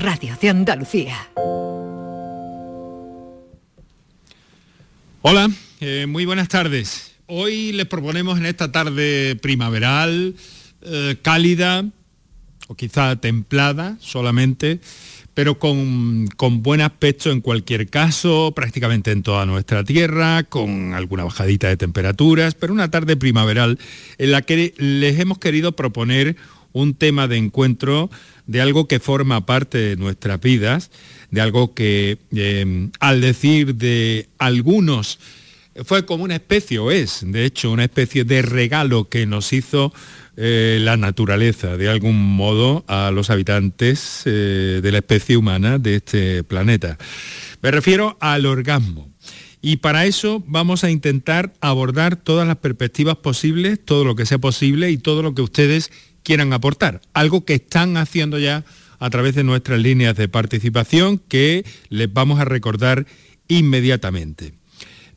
Radio de Andalucía. Hola, eh, muy buenas tardes. Hoy les proponemos en esta tarde primaveral, eh, cálida o quizá templada solamente, pero con, con, buen aspecto en cualquier caso, prácticamente en toda nuestra tierra, con alguna bajadita de temperaturas, pero una tarde primaveral en la que les hemos querido proponer un tema de encuentro de algo que forma parte de nuestras vidas, de algo que eh, al decir de algunos fue como una especie, o es de hecho una especie de regalo que nos hizo eh, la naturaleza, de algún modo, a los habitantes eh, de la especie humana de este planeta. Me refiero al orgasmo. Y para eso vamos a intentar abordar todas las perspectivas posibles, todo lo que sea posible y todo lo que ustedes quieran aportar. Algo que están haciendo ya a través de nuestras líneas de participación que les vamos a recordar inmediatamente.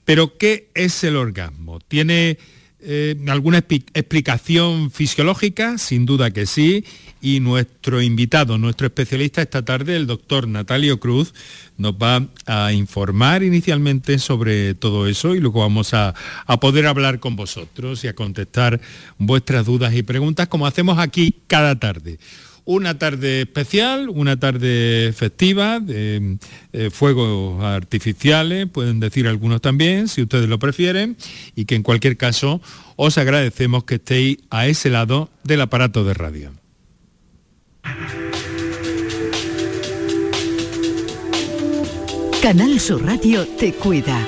Pero, ¿qué es el orgasmo? ¿Tiene eh, alguna explicación fisiológica? Sin duda que sí. Y nuestro invitado, nuestro especialista esta tarde, el doctor Natalio Cruz, nos va a informar inicialmente sobre todo eso y luego vamos a, a poder hablar con vosotros y a contestar vuestras dudas y preguntas como hacemos aquí cada tarde una tarde especial, una tarde festiva, de eh, fuegos artificiales, pueden decir algunos también, si ustedes lo prefieren, y que en cualquier caso os agradecemos que estéis a ese lado del aparato de radio. Canal Sur Radio te cuida.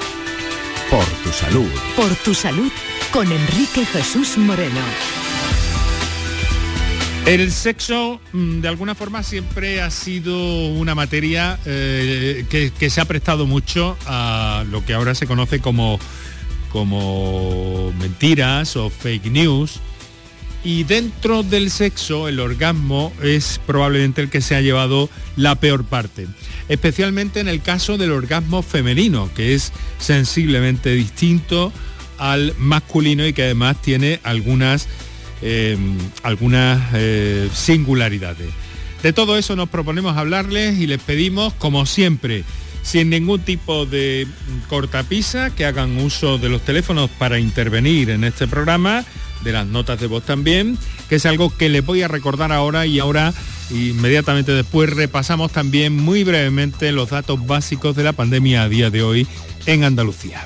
Por tu salud. Por tu salud con Enrique Jesús Moreno. El sexo, mm, de alguna forma, siempre ha sido una materia eh, que, se ha prestado mucho a lo que ahora se conoce como, como mentiras o fake news. Y dentro del sexo, el orgasmo es probablemente el que se ha llevado la peor parte. Especialmente en el caso del orgasmo femenino, que es sensiblemente distinto al masculino y que además tiene algunas eh, algunas eh, singularidades. De todo eso nos proponemos hablarles y les pedimos, como siempre, sin ningún tipo de cortapisa, que hagan uso de los teléfonos para intervenir en este programa, de las notas de voz también, que es algo que les voy a recordar ahora y ahora inmediatamente después repasamos también muy brevemente los datos básicos de la pandemia a día de hoy en Andalucía.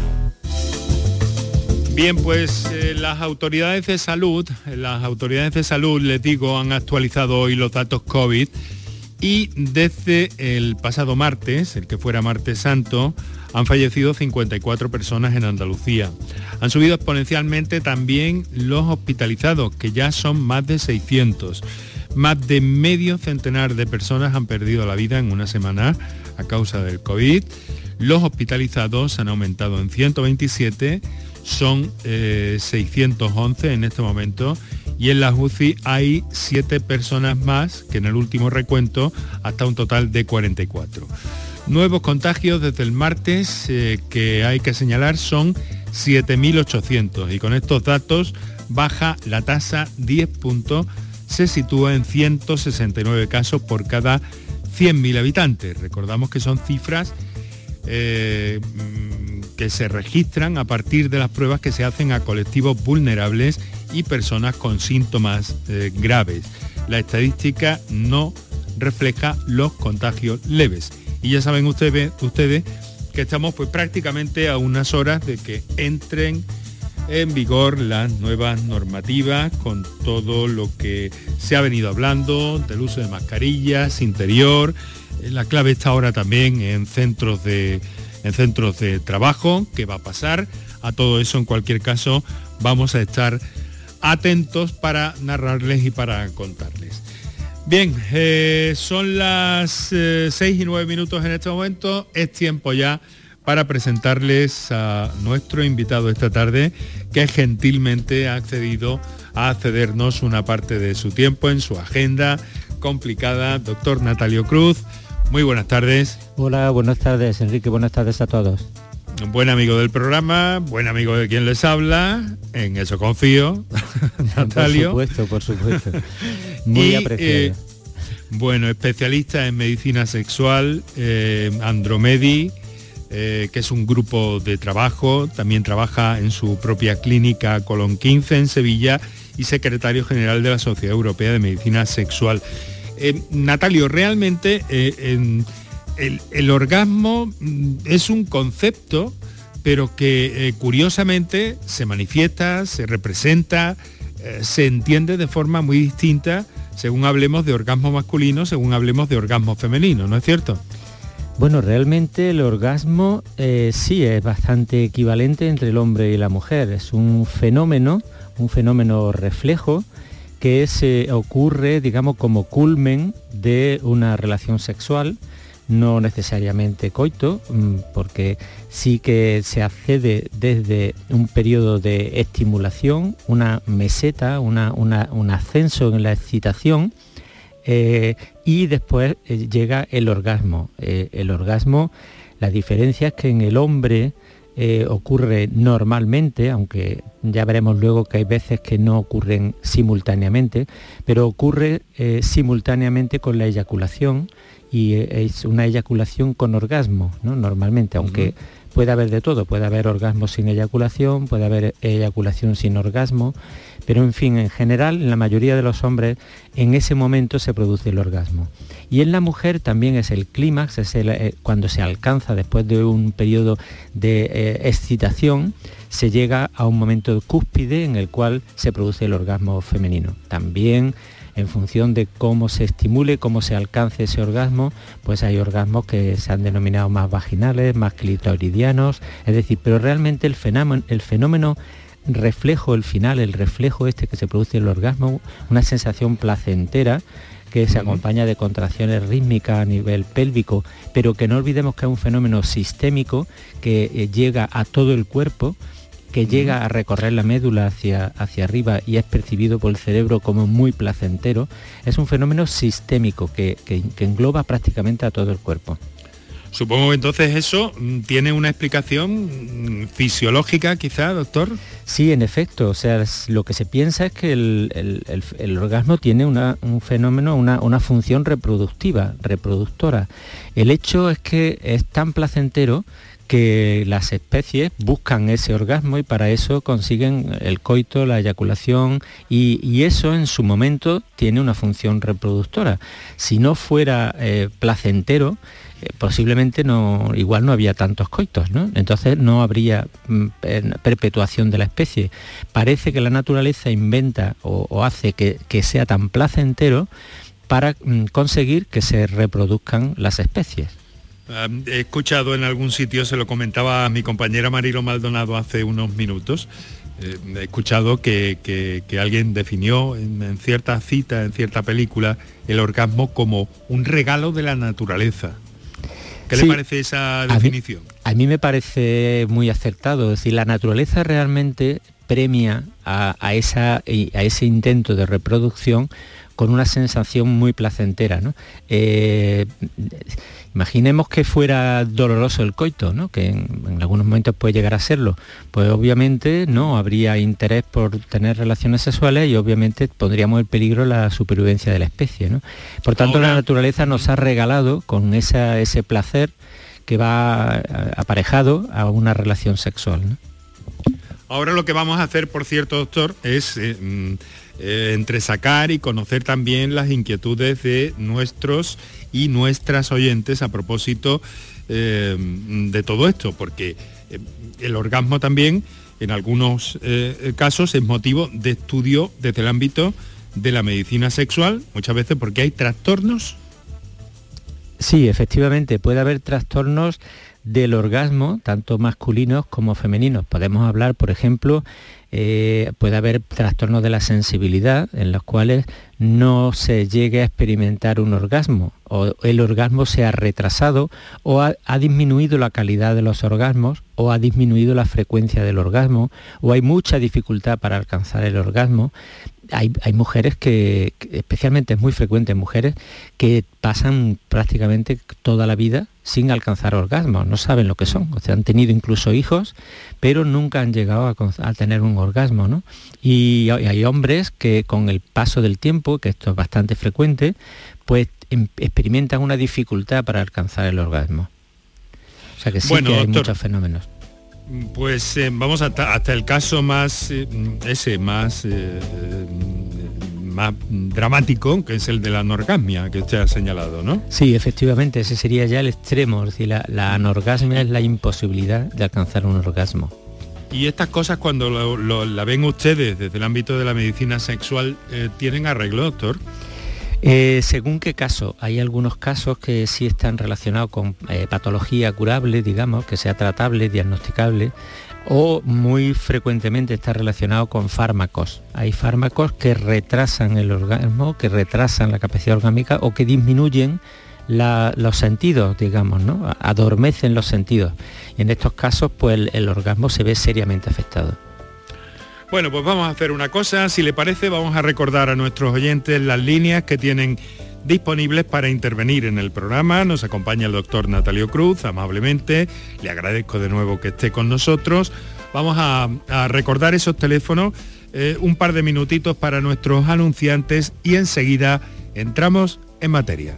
Bien, pues eh, las autoridades de salud, las autoridades de salud, les digo, han actualizado hoy los datos COVID y desde el pasado martes, el que fuera martes santo, han fallecido 54 personas en Andalucía. Han subido exponencialmente también los hospitalizados, que ya son más de 600. Más de medio centenar de personas han perdido la vida en una semana a causa del COVID. Los hospitalizados han aumentado en 127 son 611 eh, en este momento y en la UCI hay 7 personas más que en el último recuento hasta un total de 44. Nuevos contagios desde el martes eh, que hay que señalar son 7.800 y con estos datos baja la tasa 10 puntos, se sitúa en 169 casos por cada 100.000 habitantes. Recordamos que son cifras eh, que se registran a partir de las pruebas que se hacen a colectivos vulnerables y personas con síntomas eh, graves. La estadística no refleja los contagios leves. Y ya saben ustedes, ustedes que estamos pues prácticamente a unas horas de que entren en vigor las nuevas normativas con todo lo que se ha venido hablando del uso de mascarillas, interior. La clave está ahora también en centros de en centros de trabajo, qué va a pasar. A todo eso, en cualquier caso, vamos a estar atentos para narrarles y para contarles. Bien, eh, son las 6 eh, y 9 minutos en este momento. Es tiempo ya para presentarles a nuestro invitado esta tarde, que gentilmente ha accedido a cedernos una parte de su tiempo en su agenda complicada. Doctor Natalio Cruz, muy buenas tardes. Hola, buenas tardes Enrique, buenas tardes a todos. Un buen amigo del programa, buen amigo de quien les habla, en eso confío, Natalio. Por supuesto, por supuesto. Muy apreciado. Eh, bueno, especialista en medicina sexual, eh, Andromedi, eh, que es un grupo de trabajo, también trabaja en su propia clínica Colón 15 en Sevilla y secretario general de la Sociedad Europea de Medicina Sexual. Eh, Natalio, realmente el, el, orgasmo mm, es un concepto, pero que curiosamente se manifiesta, se representa, se entiende de forma muy distinta según hablemos de orgasmo masculino, según hablemos de orgasmo femenino, ¿no es cierto? Bueno, realmente el orgasmo eh, sí es bastante equivalente entre el hombre y la mujer. Es un fenómeno, un fenómeno reflejo que se ocurre, digamos, como culmen de una relación sexual no necesariamente coito, mm, porque sí que se accede desde un periodo de estimulación, una meseta, un ascenso en la excitación, eh, y después eh, llega el orgasmo. Eh, el orgasmo, la diferencia es que en el hombre ocurre normalmente, aunque ya veremos luego que hay veces que no ocurren simultáneamente, pero ocurre simultáneamente con la eyaculación y es una eyaculación con orgasmo, ¿no? normalmente, aunque puede haber de todo, puede haber orgasmo sin eyaculación, puede haber eyaculación sin orgasmo, pero en fin, en general, en la mayoría de los hombres, en ese momento se produce el orgasmo. Y en la mujer también es el clímax, es eh, cuando se alcanza después de un periodo de eh, excitación, se llega a un momento cúspide en el cual se produce el orgasmo femenino. También en función de cómo se estimule, cómo se alcance ese orgasmo, pues hay orgasmos que se han denominado más vaginales, más clitoridianos, es decir, pero realmente el el fenómeno reflejo, el final, el reflejo este que se produce en el orgasmo, una sensación placentera, que se acompaña de contracciones rítmicas a nivel pélvico, pero que no olvidemos que es un fenómeno sistémico que eh, llega a todo el cuerpo que llega a recorrer la médula hacia, hacia arriba y es percibido por el cerebro como muy placentero, es un fenómeno sistémico que, engloba prácticamente a todo el cuerpo. Supongo que entonces eso mm, tiene una explicación mm, fisiológica quizá, doctor. Sí, en efecto. O sea, lo que se piensa es que el, orgasmo tiene un fenómeno, una, una, función reproductiva, reproductora. El hecho es que es tan placentero que las especies buscan ese orgasmo y para eso consiguen el coito, la eyaculación y, eso en su momento tiene una función reproductora. Si no fuera eh, placentero, posiblemente no, igual no había tantos coitos, ¿no? Entonces no habría mm, perpetuación de la especie. Parece que la naturaleza inventa o, hace que, sea tan placentero para mm, conseguir que se reproduzcan las especies he escuchado en algún sitio, se lo comentaba a mi compañera Marilo Maldonado hace unos minutos, eh, he escuchado que, alguien definió en, cierta cita, en cierta película, el orgasmo como un regalo de la naturaleza. ¿Qué le parece esa definición? A mí, me parece muy acertado, es decir, la naturaleza realmente premia a, esa, a ese intento de reproducción con una sensación muy placentera. ¿no? Eh, Imaginemos que fuera doloroso el coito, ¿no? que en, algunos momentos puede llegar a serlo. Pues obviamente no habría interés por tener relaciones sexuales y obviamente pondríamos en peligro la supervivencia de la especie. ¿no? Por tanto, la naturaleza nos ha regalado con ese placer que va eh, aparejado a una relación sexual. Ahora lo que vamos a hacer, por cierto, doctor, es eh, eh, entresacar y conocer también las inquietudes de nuestros y nuestras oyentes a propósito eh, de todo esto, porque eh, el orgasmo también en algunos eh, casos es motivo de estudio desde el ámbito de la medicina sexual, muchas veces porque hay trastornos. Sí, efectivamente, puede haber trastornos del orgasmo, tanto masculinos como femeninos. Podemos hablar, por ejemplo, eh, puede haber trastornos de la sensibilidad en los cuales no se llegue a experimentar un orgasmo o el orgasmo se ha retrasado o ha, disminuido la calidad de los orgasmos o ha disminuido la frecuencia del orgasmo o hay mucha dificultad para alcanzar el orgasmo hay, mujeres que, especialmente es muy frecuente en mujeres, que pasan prácticamente toda la vida sin alcanzar orgasmos, no saben lo que son, o sea, han tenido incluso hijos, pero nunca han llegado a, tener un orgasmo, ¿no? Y, hay hombres que con el paso del tiempo, que esto es bastante frecuente, pues em, experimentan una dificultad para alcanzar el orgasmo. O sea que sí que hay muchos fenómenos. Pues eh, vamos hasta, hasta, el caso más, eh, ese, más, eh, más dramático, que es el de la anorgasmia, que usted ha señalado, ¿no? Sí, efectivamente, ese sería ya el extremo, es decir, la, la anorgasmia es la imposibilidad de alcanzar un orgasmo. Y estas cosas cuando la ven ustedes desde el ámbito de la medicina sexual, ¿tienen arreglo, doctor? Eh, según qué caso, hay algunos casos que sí están relacionados con eh, patología curable, digamos, que sea tratable, diagnosticable, o muy frecuentemente está relacionado con fármacos. Hay fármacos que retrasan el orgasmo, que retrasan la capacidad orgánica o que disminuyen los sentidos, digamos, ¿no? Adormecen los sentidos. Y en estos casos, pues el orgasmo se ve seriamente afectado. Bueno, pues vamos a hacer una cosa, si le parece vamos a recordar a nuestros oyentes las líneas que tienen disponibles para intervenir en el programa. Nos acompaña el doctor Natalio Cruz, amablemente. Le agradezco de nuevo que esté con nosotros. Vamos a, recordar esos teléfonos, eh, un par de minutitos para nuestros anunciantes y enseguida entramos en materia.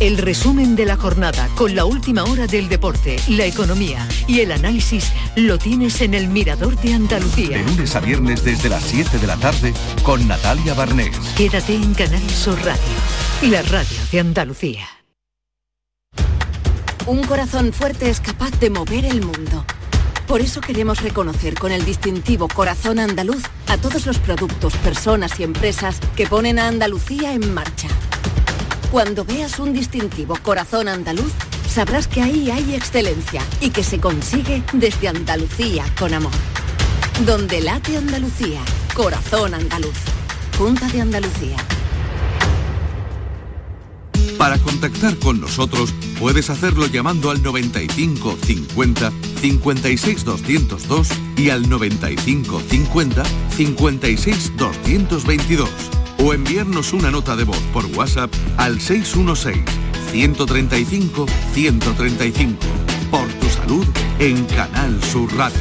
El resumen de la jornada con la última hora del deporte, la economía y el análisis lo tienes en el Mirador de Andalucía. De lunes a viernes desde las 7 de la tarde con Natalia Barnés. Quédate en Canal Sur Radio, la radio de Andalucía. Un corazón fuerte es capaz de mover el mundo. Por eso queremos reconocer con el distintivo Corazón Andaluz a todos los productos, personas y empresas que ponen a Andalucía en marcha cuando veas un distintivo corazón andaluz, sabrás que ahí hay excelencia y que se consigue desde Andalucía con amor. Donde late Andalucía, corazón andaluz. Junta de Andalucía. Para contactar con nosotros puedes hacerlo llamando al 95 50 56 202 y al 95 50 56 222 o enviarnos una nota de voz por WhatsApp al 616 135 135. Por tu salud en Canal Sur Radio.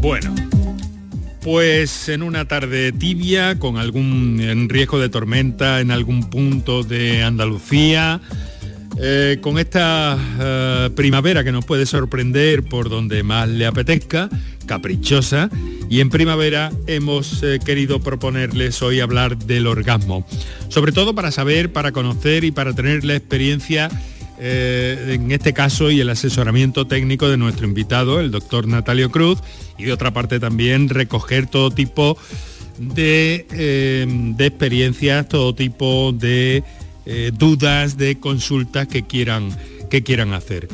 Bueno, pues en una tarde tibia, con algún riesgo de tormenta en algún punto de Andalucía, eh, con esta eh, primavera que nos puede sorprender por donde más le apetezca, caprichosa, y en primavera hemos eh, querido proponerles hoy hablar del orgasmo, sobre todo para saber, para conocer y para tener la experiencia en este caso y el asesoramiento técnico de nuestro invitado, el doctor Natalio Cruz, y de otra parte también recoger todo tipo de, experiencias, todo tipo de eh, dudas, de consultas que quieran, que quieran hacer.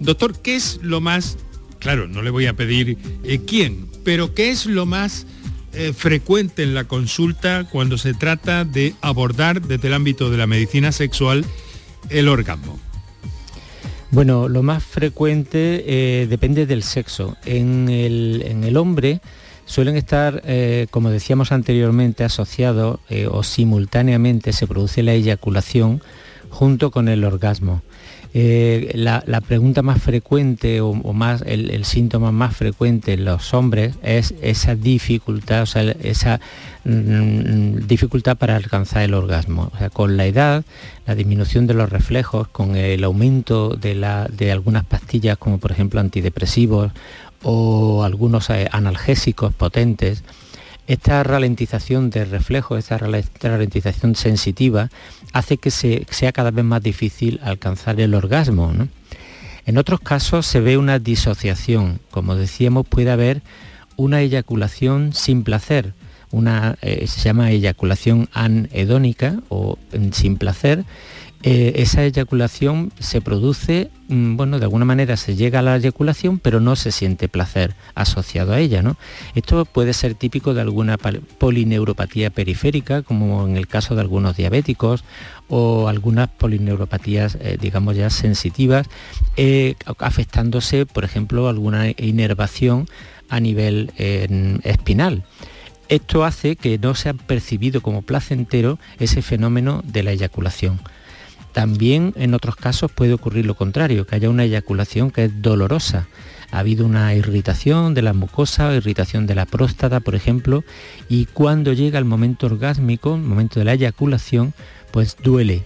Doctor, ¿qué es lo más, claro, no le voy a pedir eh, quién, pero qué es lo más frecuente en la consulta cuando se trata de abordar desde el ámbito de la medicina sexual el orgasmo? Bueno, lo más frecuente eh, depende del sexo. En el, hombre suelen estar, eh, como decíamos anteriormente, asociados eh, o simultáneamente se produce la eyaculación junto con el orgasmo. la, pregunta más frecuente o, más el, síntoma más frecuente en los hombres es esa dificultad, o sea, esa Mm, dificultad para alcanzar el orgasmo. O sea, con la edad, la disminución de los reflejos, con el aumento de, la, de algunas pastillas como por ejemplo antidepresivos o algunos eh, analgésicos potentes, esta ralentización de reflejos, esta ralentización sensitiva, hace que sea cada vez más difícil alcanzar el orgasmo. En otros casos se ve una disociación, como decíamos, puede haber una eyaculación sin placer, una, eh, se llama eyaculación anhedónica o sin placer, eh, esa eyaculación se produce, mm, bueno, de alguna manera se llega a la eyaculación, pero no se siente placer asociado a ella, ¿no? Esto puede ser típico de alguna polineuropatía periférica, como en el caso de algunos diabéticos, o algunas polineuropatías, eh, digamos ya sensitivas, afectándose, por ejemplo, alguna inervación a nivel espinal. Esto hace que no sea percibido como placentero ese fenómeno de la eyaculación. También en otros casos puede ocurrir lo contrario, que haya una eyaculación que es dolorosa. Ha habido una irritación de la mucosa, irritación de la próstata, por ejemplo, y cuando llega el momento orgásmico, el momento de la eyaculación, pues duele.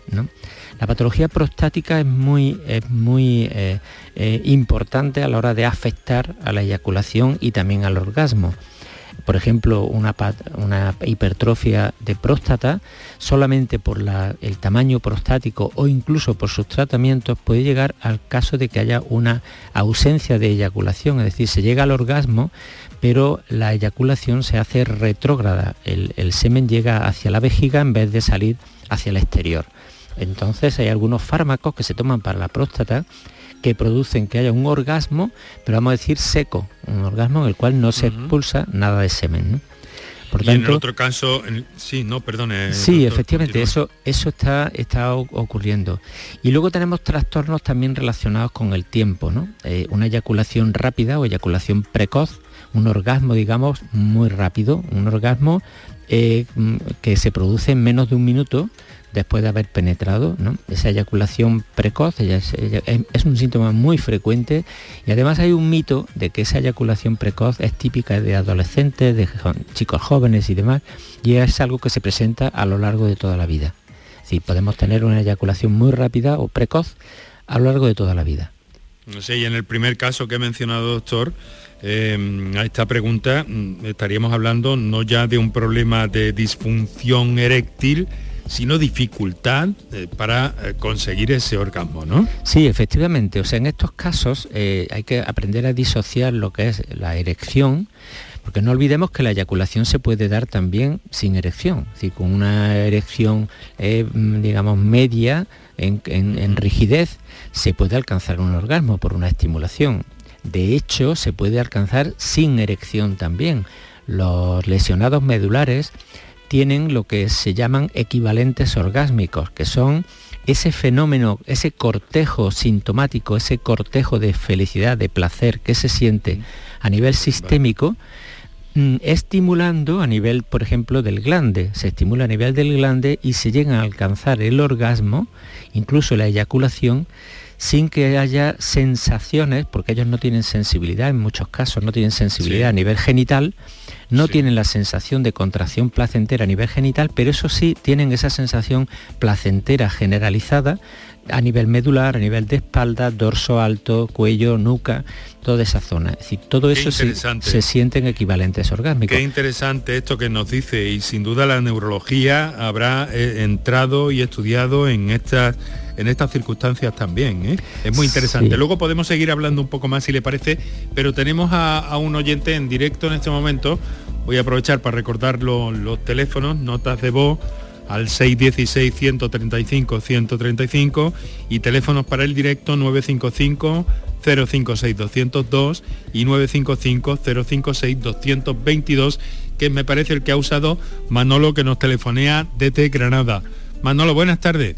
La patología prostática es muy, muy eh, eh, importante a la hora de afectar a la eyaculación y también al orgasmo por ejemplo, una, hipertrofia de próstata, solamente por el tamaño prostático o incluso por sus tratamientos puede llegar al caso de que haya una ausencia de eyaculación, es decir, se llega al orgasmo, pero la eyaculación se hace retrógrada, el semen llega hacia la vejiga en vez de salir hacia el exterior. Entonces hay algunos fármacos que se toman para la próstata que producen que haya un orgasmo, pero vamos a decir seco, un orgasmo en el cual no se expulsa nada de semen. Por tanto, en el otro caso, sí, no, perdone. Sí, efectivamente, eso, eso está, está ocurriendo. Y luego tenemos trastornos también relacionados con el tiempo, ¿no? Eh, una eyaculación rápida o eyaculación precoz, un orgasmo, digamos, muy rápido, un orgasmo eh, que se produce en menos de un minuto, después de haber penetrado. Esa eyaculación precoz es, un síntoma muy frecuente y además hay un mito de que esa eyaculación precoz es típica de adolescentes, de chicos jóvenes y demás, y es algo que se presenta a lo largo de toda la vida. Es podemos tener una eyaculación muy rápida o precoz a lo largo de toda la vida. No sé, y en el primer caso que he mencionado, doctor, eh, a esta pregunta mm, estaríamos hablando no ya de un problema de disfunción eréctil, sino dificultad eh, para eh, conseguir ese orgasmo, ¿no? Sí, efectivamente. O sea, en estos casos eh, hay que aprender a disociar lo que es la erección, porque no olvidemos que la eyaculación se puede dar también sin erección, es con una erección, digamos, media, en rigidez, se puede alcanzar un orgasmo por una estimulación. De hecho, se puede alcanzar sin erección también. Los lesionados medulares tienen lo que se llaman equivalentes orgásmicos, que son ese fenómeno, ese cortejo sintomático, ese cortejo de felicidad, de placer que se siente a nivel sistémico, mm, estimulando a nivel, por ejemplo, del glande. Se estimula a nivel del glande y se llega a alcanzar el orgasmo, incluso la eyaculación, sin que haya sensaciones, porque ellos no tienen sensibilidad, en muchos casos no tienen sensibilidad a nivel genital, no tienen la sensación de contracción placentera a nivel genital, pero eso sí tienen esa sensación placentera generalizada a nivel medular, a nivel de espalda, dorso alto, cuello, nuca, toda esa zona. Es decir, todo eso se, se, sienten equivalentes orgánicos. Qué interesante esto que nos dice y sin duda la neurología habrá eh, entrado y estudiado en estas en estas circunstancias también. ¿eh? Es muy interesante. Luego podemos seguir hablando un poco más si le parece, pero tenemos a, un oyente en directo en este momento. Voy a aprovechar para recordar los teléfonos, notas de voz al 616-135-135 y teléfonos para el directo 955 056 202 y 955 056 222 que me parece el que ha usado Manolo que nos telefonea desde Granada. Manolo, buenas tardes.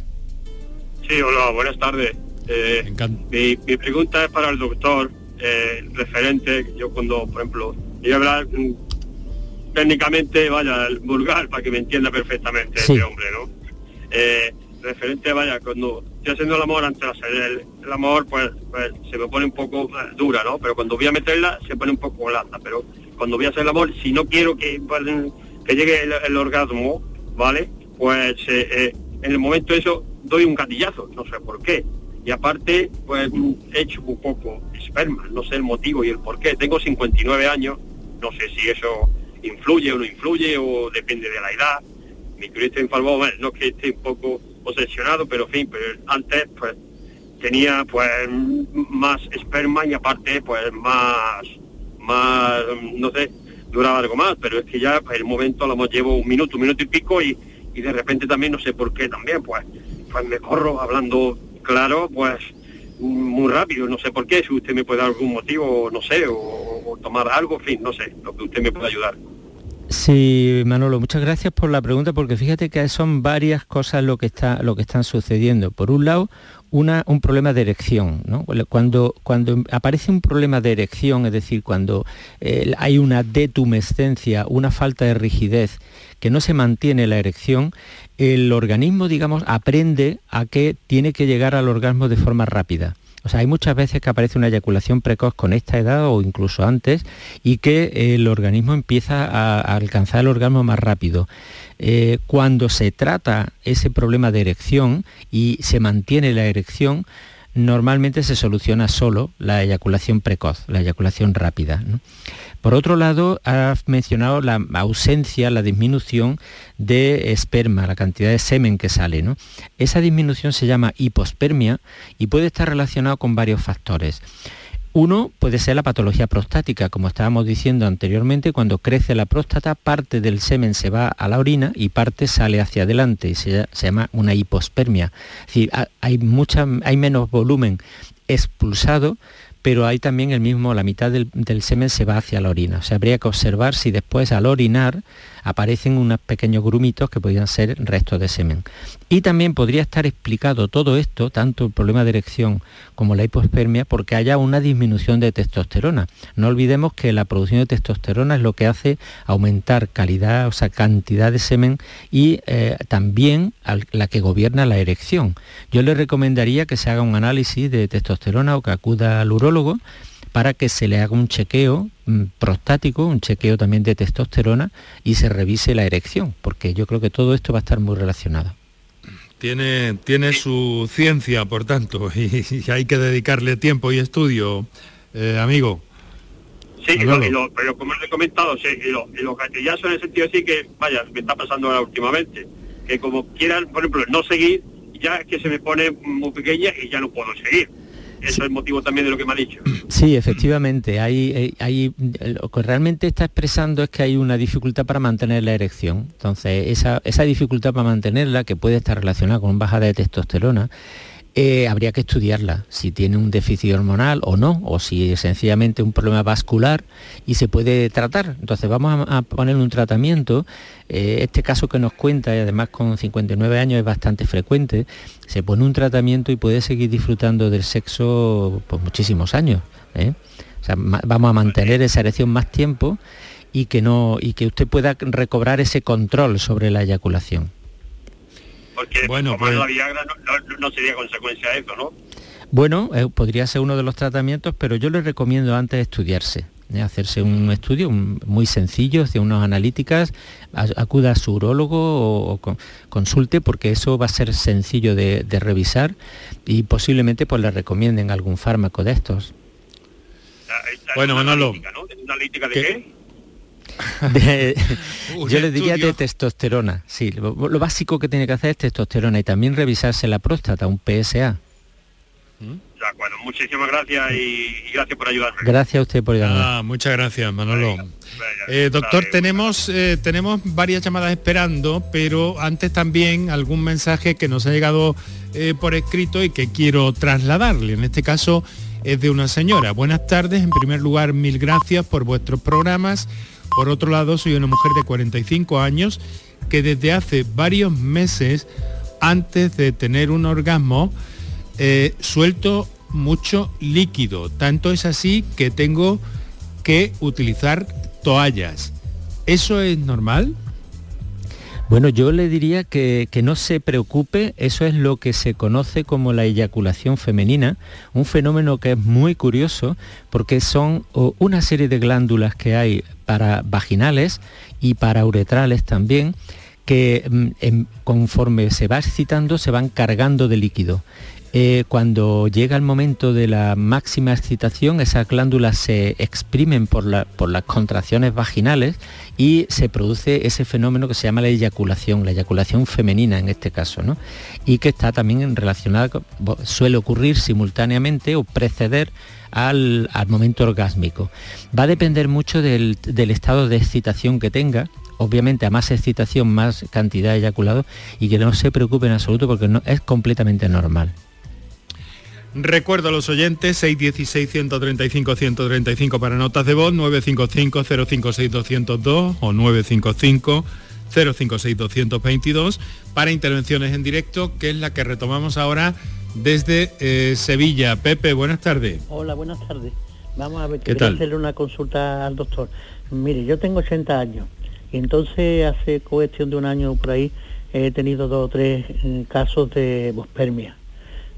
Sí, hola, buenas tardes. Eh, mi, mi, pregunta es para el doctor, eh, referente, yo cuando, por ejemplo, voy a hablar mm, técnicamente, vaya, vulgar, para que me entienda perfectamente este hombre, ¿no? Eh, referente, vaya, cuando estoy haciendo el amor antes de hacer el, amor, pues, pues, se me pone un poco dura, ¿no? Pero cuando voy a meterla, se pone un poco blanda, pero cuando voy a hacer el amor, si no quiero que, pues, que llegue el, orgasmo, ¿vale? Pues en el momento eso doy un gatillazo, no sé por qué. Y aparte, pues he hecho un poco esperma, no sé el motivo y el por qué. Tengo 59 años, no sé si eso influye o no influye o depende de la edad. Mi curiosidad informó, bueno, no que esté un poco obsesionado, pero en fin, pero antes pues tenía pues más esperma y aparte pues más, más, no sé, duraba algo más, pero es que ya pues, el momento lo llevo un minuto, un minuto y pico y, y de repente también no sé por qué también, pues pues me corro hablando claro, pues muy rápido, no sé por qué, si usted me puede dar algún motivo, no sé, o, tomar algo, en fin, no sé, lo que usted me pueda ayudar. Sí, Manolo, muchas gracias por la pregunta porque fíjate que son varias cosas lo que está lo que están sucediendo. Por un lado, un problema de erección. ¿no? Cuando, cuando aparece un problema de erección, es decir, cuando eh, hay una detumescencia, una falta de rigidez, que no se mantiene la erección, el organismo, digamos, aprende a que tiene que llegar al orgasmo de forma rápida. O sea, hay muchas veces que aparece una eyaculación precoz con esta edad o incluso antes y que el organismo empieza a, alcanzar el orgasmo más rápido. Eh, cuando se trata ese problema de erección y se mantiene la erección, normalmente se soluciona solo la eyaculación precoz, la eyaculación rápida. Por otro lado, has mencionado la ausencia, la disminución de esperma, la cantidad de semen que sale. Esa disminución se llama hipospermia y puede estar relacionado con varios factores. Uno puede ser la patología prostática, como estábamos diciendo anteriormente, cuando crece la próstata, parte del semen se va a la orina y parte sale hacia adelante y se, llama una hipospermia. Es decir, hay, hay menos volumen expulsado pero hay también el mismo, la mitad del, semen se va hacia la orina. O sea, habría que observar si después al orinar aparecen unos pequeños grumitos que podrían ser restos de semen. Y también podría estar explicado todo esto, tanto el problema de erección como la hipospermia, porque haya una disminución de testosterona. No olvidemos que la producción de testosterona es lo que hace aumentar calidad, o sea, cantidad de semen y eh, también la que gobierna la erección. Yo le recomendaría que se haga un análisis de testosterona o que acuda al urólogo para que se le haga un chequeo prostático, un chequeo también de testosterona y se revise la erección, porque yo creo que todo esto va a estar muy relacionado. Tiene, tiene su ciencia, por tanto, y, hay que dedicarle tiempo y estudio, eh, amigo. Sí, pero como he comentado, sí, y, lo, y en el sentido así que, vaya, me está pasando ahora últimamente, que como quieran, por ejemplo, no seguir, ya es que se me pone muy pequeña y ya no puedo seguir eso es el motivo también de lo que me ha dicho. Sí, efectivamente, hay, hay, lo que realmente está expresando es que hay una dificultad para mantener la erección. Entonces, esa, esa dificultad para mantenerla, que puede estar relacionada con baja de testosterona, eh, habría que estudiarla, si tiene un déficit hormonal o no, o si es sencillamente un problema vascular y se puede tratar. Entonces vamos a, poner un tratamiento. Eh, este caso que nos cuenta, y además con 59 años es bastante frecuente, se pone un tratamiento y puede seguir disfrutando del sexo por muchísimos años. ¿eh? vamos a mantener esa erección más tiempo y que, no, y que usted pueda recobrar ese control sobre la eyaculación. Porque bueno, pues, la Viagra no, sería consecuencia de eso, ¿no? Bueno, eh, podría ser uno de los tratamientos, pero yo le recomiendo antes estudiarse. ¿eh? hacerse un estudio muy sencillo, hacia unas analíticas, acuda a su urólogo o, consulte porque eso va a ser sencillo de, revisar y posiblemente pues le recomienden algún fármaco de estos. Bueno, Manolo. ¿Una analítica de qué? yo le diría de testosterona, sí, lo, básico que tiene que hacer es testosterona y también revisarse la próstata, un PSA. De acuerdo, muchísimas gracias y, gracias por ayudarme. Gracias a usted por ayudarme. Ah, muchas gracias, Manolo. Eh, doctor, tenemos, eh, tenemos varias llamadas esperando, pero antes también algún mensaje que nos ha llegado eh, por escrito y que quiero trasladarle. En este caso es de una señora. Buenas tardes, en primer lugar, mil gracias por vuestros programas por otro lado, soy una mujer de 45 años que desde hace varios meses, antes de tener un orgasmo, eh, suelto mucho líquido. Tanto es así que tengo que utilizar toallas. ¿Eso es normal? Bueno, yo le diría que, no se preocupe, eso es lo que se conoce como la eyaculación femenina, un fenómeno que es muy curioso porque son una serie de glándulas que hay para vaginales y para uretrales también, que mm, conforme se va excitando se van cargando de líquido. Eh, cuando llega el momento de la máxima excitación, esas glándulas se exprimen por, las contracciones vaginales y se produce ese fenómeno que se llama la eyaculación, la eyaculación femenina en este caso, ¿no? y que está también relacionada, suele ocurrir simultáneamente o preceder al, momento orgásmico. Va a depender mucho del, estado de excitación que tenga, obviamente a más excitación, más cantidad de eyaculado y que no se preocupe en absoluto porque es completamente normal. Recuerdo a los oyentes 616-135-135 para notas de voz, 955-056-202 o 955-056-222 para intervenciones en directo, que es la que retomamos ahora desde eh, Sevilla. Pepe, buenas tardes. Hola, buenas tardes. Vamos a ver, quiero hacerle una consulta al doctor. Mire, yo tengo 80 años y entonces hace cuestión de un año por ahí he tenido dos o tres eh, casos de bospermia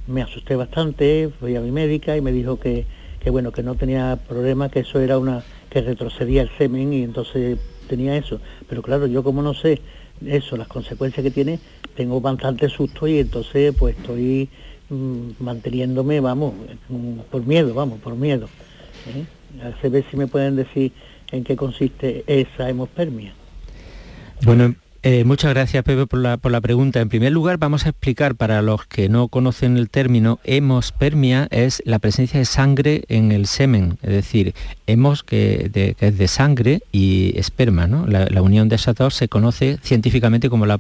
me asusté bastante, fui a mi médica y me dijo que, bueno, que no tenía problema, que eso era una, que retrocedía el semen y entonces tenía eso. Pero claro, yo como no sé eso, las consecuencias que tiene, tengo bastante susto y entonces pues estoy mm, manteniéndome, vamos, por miedo, vamos, por miedo. ¿eh? A si me pueden decir en qué consiste esa hemospermia. Bueno, eh, muchas gracias, Pepe, por la, pregunta. En primer lugar, vamos a explicar para los que no conocen el término, hemospermia es la presencia de sangre en el semen, es decir, hemos que, es de sangre y esperma, ¿no? La, unión de esas dos se conoce científicamente como la,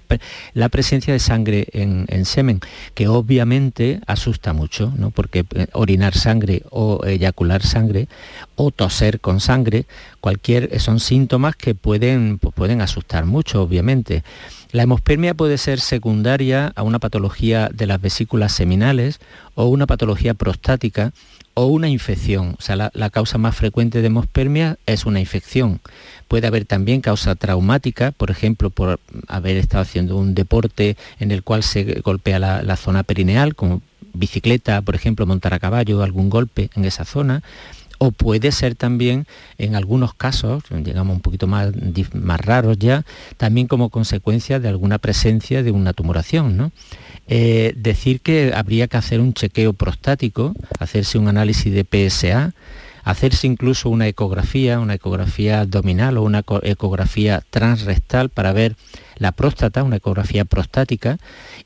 presencia de sangre en, en, semen, que obviamente asusta mucho, ¿no? Porque eh, orinar sangre o eyacular sangre o toser con sangre, cualquier, son síntomas que pueden, pues pueden asustar mucho, obviamente. La hemospermia puede ser secundaria a una patología de las vesículas seminales o una patología prostática o una infección. O sea, la, la, causa más frecuente de hemospermia es una infección. Puede haber también causa traumática, por ejemplo, por haber estado haciendo un deporte en el cual se golpea la, la zona perineal, como bicicleta, por ejemplo, montar a caballo, algún golpe en esa zona o puede ser también, en algunos casos, llegamos un poquito más, más raros ya, también como consecuencia de alguna presencia de una tumoración. ¿no? Eh, decir que habría que hacer un chequeo prostático, hacerse un análisis de PSA, hacerse incluso una ecografía, una ecografía abdominal o una ecografía transrectal para ver la próstata, una ecografía prostática,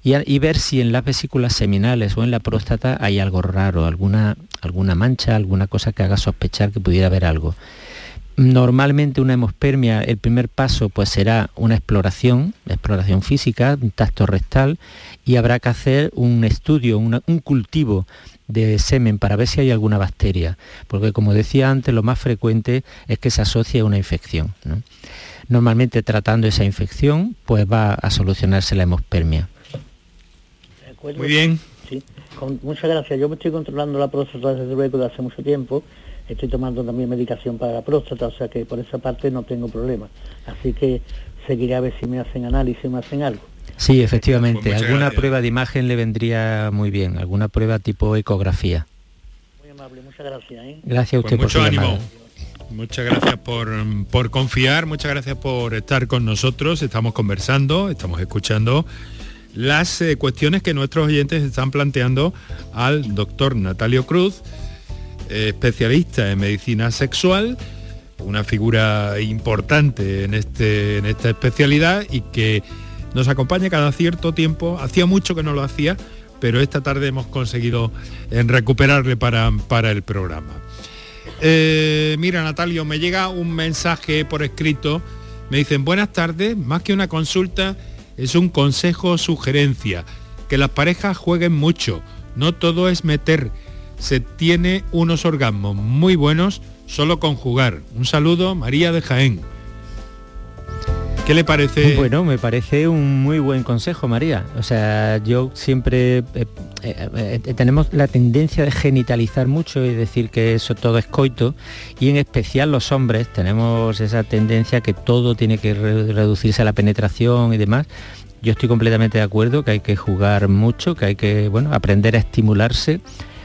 y, ver si en las vesículas seminales o en la próstata hay algo raro, alguna, alguna mancha, alguna cosa que haga sospechar que pudiera haber algo. Normalmente una hemospermia, el primer paso pues será una exploración, exploración física, un tacto rectal, y habrá que hacer un estudio, un cultivo de semen para ver si hay alguna bacteria, porque como decía antes, lo más frecuente es que se asocie a una infección. Normalmente tratando esa infección, pues va a solucionarse la hemospermia. Muy bien. Sí, muchas gracias. Yo me estoy controlando la próstata desde luego de hace mucho tiempo. Estoy tomando también medicación para la próstata, o sea que por esa parte no tengo problema. Así que seguiré a ver si me hacen análisis, me hacen algo. Sí, efectivamente. Pues alguna prueba de imagen le vendría muy bien, alguna prueba tipo ecografía. Muy amable, muchas gracias. ¿eh? Gracias a usted pues mucho ánimo. Muchas gracias por, confiar, muchas gracias por estar con nosotros. Estamos conversando, estamos escuchando las eh, cuestiones que nuestros oyentes están planteando al doctor Natalio Cruz, eh, especialista en medicina sexual, una figura importante en, este, en esta especialidad y que nos acompaña cada cierto tiempo. Hacía mucho que no lo hacía, pero esta tarde hemos conseguido eh, recuperarle para, para el programa. Eh, mira, Natalio, me llega un mensaje por escrito. Me dicen, buenas tardes, más que una consulta, es un consejo o sugerencia. Que las parejas jueguen mucho. No todo es meter. Se tiene unos orgasmos muy buenos solo con jugar. Un saludo, María de Jaén. ¿Qué le parece? Bueno, me parece un muy buen consejo, María. O sea, yo siempre eh, eh, eh, tenemos la tendencia de genitalizar mucho y decir que eso todo es coito y en especial los hombres tenemos esa tendencia que todo tiene que reducirse a la penetración y demás. Yo estoy completamente de acuerdo que hay que jugar mucho, que hay que bueno, aprender a estimularse,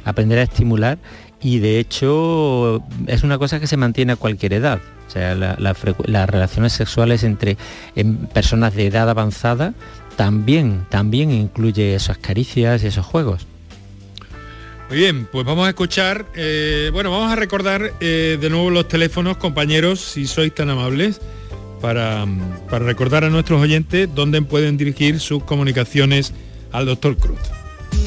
aprender a estimular y de hecho es una cosa que se mantiene a cualquier edad. Sea, las relaciones sexuales entre personas de edad avanzada también, también incluye esas caricias y esos juegos. Muy bien, pues vamos a escuchar, eh, bueno, vamos a recordar eh, de nuevo los teléfonos, compañeros, si sois tan amables, para, para recordar a nuestros oyentes dónde pueden dirigir sus comunicaciones al doctor Cruz.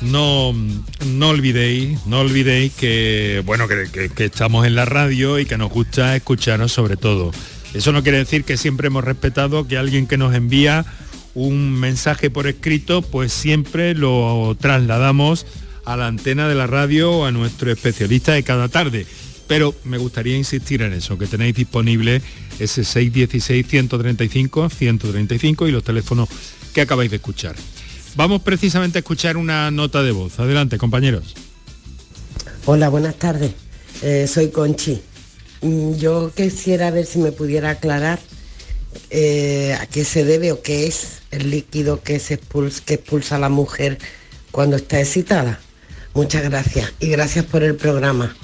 no, no olvidéis, no olvidéis que, bueno, que, estamos en la radio y que nos gusta escucharos sobre todo. Eso no quiere decir que siempre hemos respetado que alguien que nos envía un mensaje por escrito, pues siempre lo trasladamos a la antena de la radio o a nuestro especialista de cada tarde. Pero me gustaría insistir en eso, que tenéis disponible ese 616-135-135 y los teléfonos que acabáis de escuchar. Vamos precisamente a escuchar una nota de voz. Adelante, compañeros. Hola, buenas tardes. Eh, soy Conchi. Mm, yo quisiera ver si me pudiera aclarar eh, a qué se debe o qué es el líquido que, se expulsa, que expulsa la mujer cuando está excitada. Muchas gracias y gracias por el programa.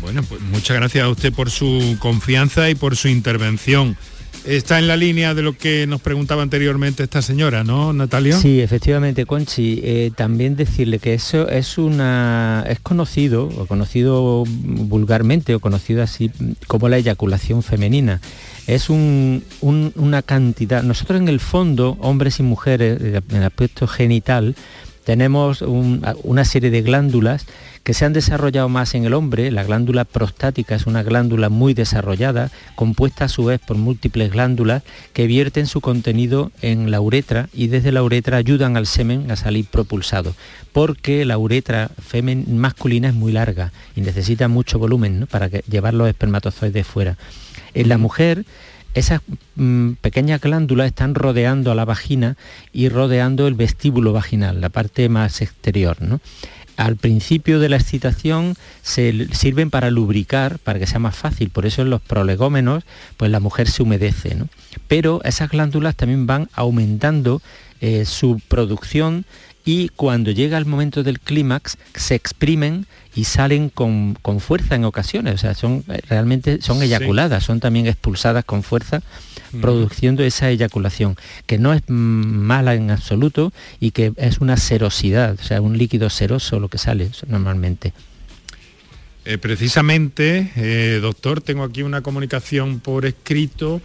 Bueno, pues muchas gracias a usted por su confianza y por su intervención. Está en la línea de lo que nos preguntaba anteriormente esta señora, ¿no, Natalia? Sí, efectivamente, Conchi. Eh, también decirle que eso es una es conocido, o conocido vulgarmente, o conocido así como la eyaculación femenina. Es una cantidad. Nosotros en el fondo, hombres y mujeres, en el aspecto genital, tenemos una serie de glándulas que se han desarrollado más en el hombre. La glándula prostática es una glándula muy desarrollada, compuesta a su vez por múltiples glándulas que vierten su contenido en la uretra y desde la uretra ayudan al semen a salir propulsado, porque la uretra masculina es muy larga y necesita mucho volumen para llevar los espermatozoides fuera. En la mujer esas mm, pequeñas glándulas están rodeando a la vagina y rodeando el vestíbulo vaginal, la parte más exterior. Al principio de la excitación se sirven para lubricar, para que sea más fácil, por eso en los prolegómenos pues la mujer se humedece. Pero esas glándulas también van aumentando eh, su producción y cuando llega el momento del clímax se exprimen y salen con, fuerza en ocasiones, o sea, son realmente son eyaculadas, son también expulsadas con fuerza produciendo esa eyaculación, que no es mala en absoluto y que es una serosidad, o sea, un líquido seroso lo que sale normalmente. Eh, precisamente, eh, doctor, tengo aquí una comunicación por escrito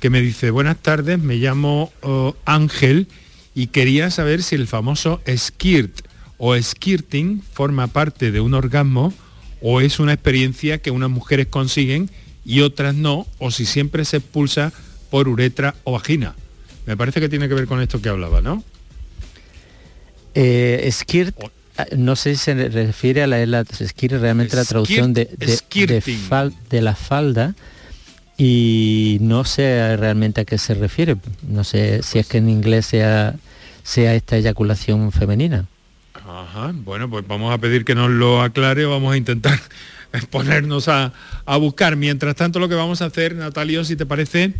que me dice, buenas tardes, me llamo oh, Ángel y quería saber si el famoso skirt o skirting forma parte de un orgasmo o es una experiencia que unas mujeres consiguen y otras no, o si siempre se expulsa por uretra o vagina. Me parece que tiene que ver con esto que hablaba, ¿no? Eh, skirt Ah, no sé si se refiere a la, la realmente la traducción de, de, la falda y no sé realmente a qué se refiere. No sé si es que en inglés sea, sea esta eyaculación femenina. Ajá, bueno, pues vamos a pedir que nos lo aclare o vamos a intentar ponernos a, a buscar. Mientras tanto, lo que vamos a hacer, Natalio, si te parece,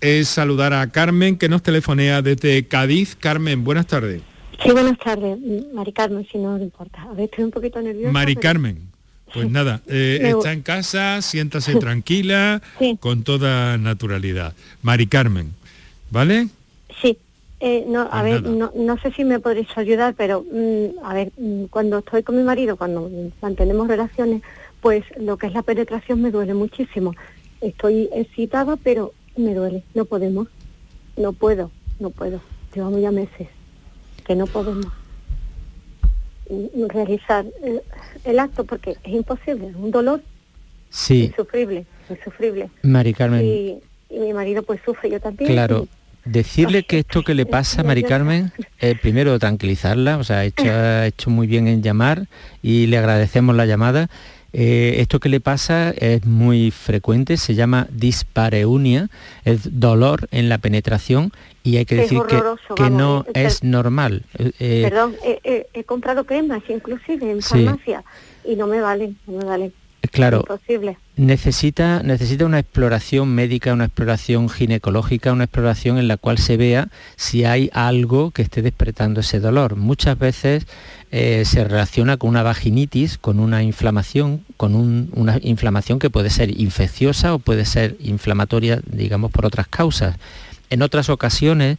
es saludar a Carmen, que nos telefonea desde Cádiz. Carmen, buenas tardes. Sí, buenas tardes, Mari Carmen, si no importa. A ver, estoy un poquito nerviosa. Mari Carmen, pues nada, eh, está en casa, siéntase tranquila, con toda naturalidad. Mari Carmen, ¿vale? Sí, eh, no, a pues ver, no, no, sé si me podréis ayudar, pero mm, a ver, mm, cuando estoy con mi marido, cuando mantenemos relaciones, pues lo que es la penetración me duele muchísimo. Estoy excitada, pero me duele, no podemos, no puedo, no puedo. Llevamos ya meses que no podemos realizar el, acto porque es imposible, un dolor sí. insufrible, insufrible. Mari Carmen. Y, mi marido pues sufre, yo también. Claro. Decirle que esto que le pasa, Mari Carmen, es primero tranquilizarla, o sea, ha hecho, ha hecho muy bien en llamar y le agradecemos la llamada. Eh, esto que le pasa es muy frecuente, se llama dispareunia, es dolor en la penetración y hay que decir que, no es, normal. Eh, eh, perdón, he comprado cremas inclusive en farmacia y no me valen, no me valen. Claro, necesita, necesita una exploración médica, una exploración ginecológica, una exploración en la cual se vea si hay algo que esté despertando ese dolor. Muchas veces eh, se relaciona con una vaginitis, con una inflamación, con una inflamación que puede ser infecciosa o puede ser inflamatoria, digamos, por otras causas. En otras ocasiones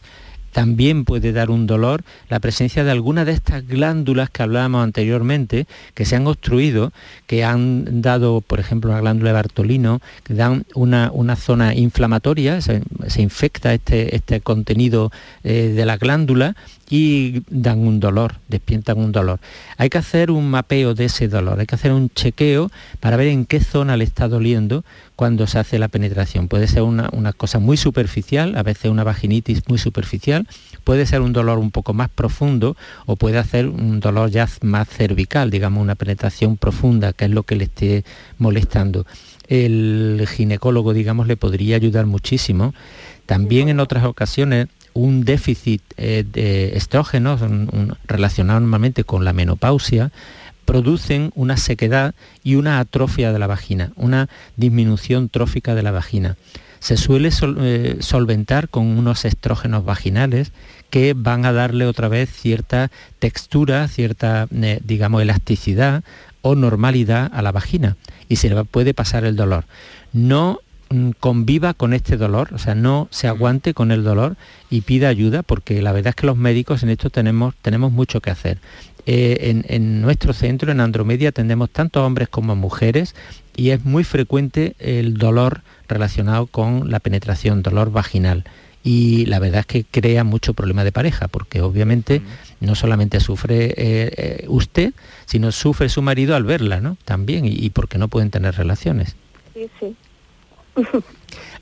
también puede dar un dolor la presencia de alguna de estas glándulas que hablábamos anteriormente, que se han obstruido, que han dado, por ejemplo, una glándula de Bartolino, que dan una, zona inflamatoria, se, infecta este, este contenido eh, de la glándula y dan un dolor, despiertan un dolor. Hay que hacer un mapeo de ese dolor, hay que hacer un chequeo para ver en qué zona le está doliendo cuando se hace la penetración. Puede ser una, cosa muy superficial, a veces una vaginitis muy superficial, puede ser un dolor un poco más profundo o puede hacer un dolor ya más cervical, digamos una penetración profunda, que es lo que le esté molestando. El ginecólogo, digamos, le podría ayudar muchísimo. También en otras ocasiones un déficit eh, de estrógenos relacionado normalmente con la menopausia producen una sequedad y una atrofia de la vagina, una disminución trófica de la vagina. Se suele eh, solventar con unos estrógenos vaginales que van a darle otra vez cierta textura, cierta, eh, digamos, elasticidad o normalidad a la vagina y se le puede pasar el dolor. No conviva con este dolor, o sea, no se aguante con el dolor y pida ayuda, porque la verdad es que los médicos en esto tenemos, tenemos mucho que hacer. Eh, en, nuestro centro, en Andromedia, atendemos tanto hombres como mujeres y es muy frecuente el dolor relacionado con la penetración, dolor vaginal. Y la verdad es que crea mucho problema de pareja, porque obviamente no solamente sufre eh, eh, usted, sino sufre su marido al verla, ¿no? También, y, y porque no pueden tener relaciones. Sí, sí.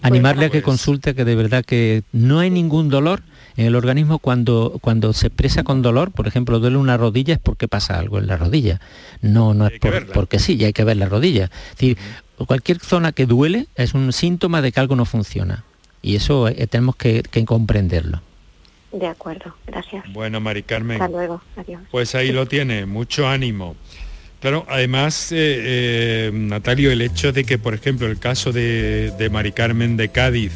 Animarle a que consulte que de verdad que no hay ningún dolor en el organismo cuando, cuando se expresa con dolor, por ejemplo, duele una rodilla es porque pasa algo en la rodilla. No, no es porque sí, ya hay que ver la rodilla. Es decir, cualquier zona que duele es un síntoma de que algo no funciona. Y eso eh, tenemos que, que comprenderlo. De acuerdo, gracias. Bueno, Mari Carmen. Hasta luego, adiós. Pues ahí lo tiene, mucho ánimo. Claro, además, eh, eh, Natalio, el hecho de que, por ejemplo, el caso de, Mari Carmen de Cádiz,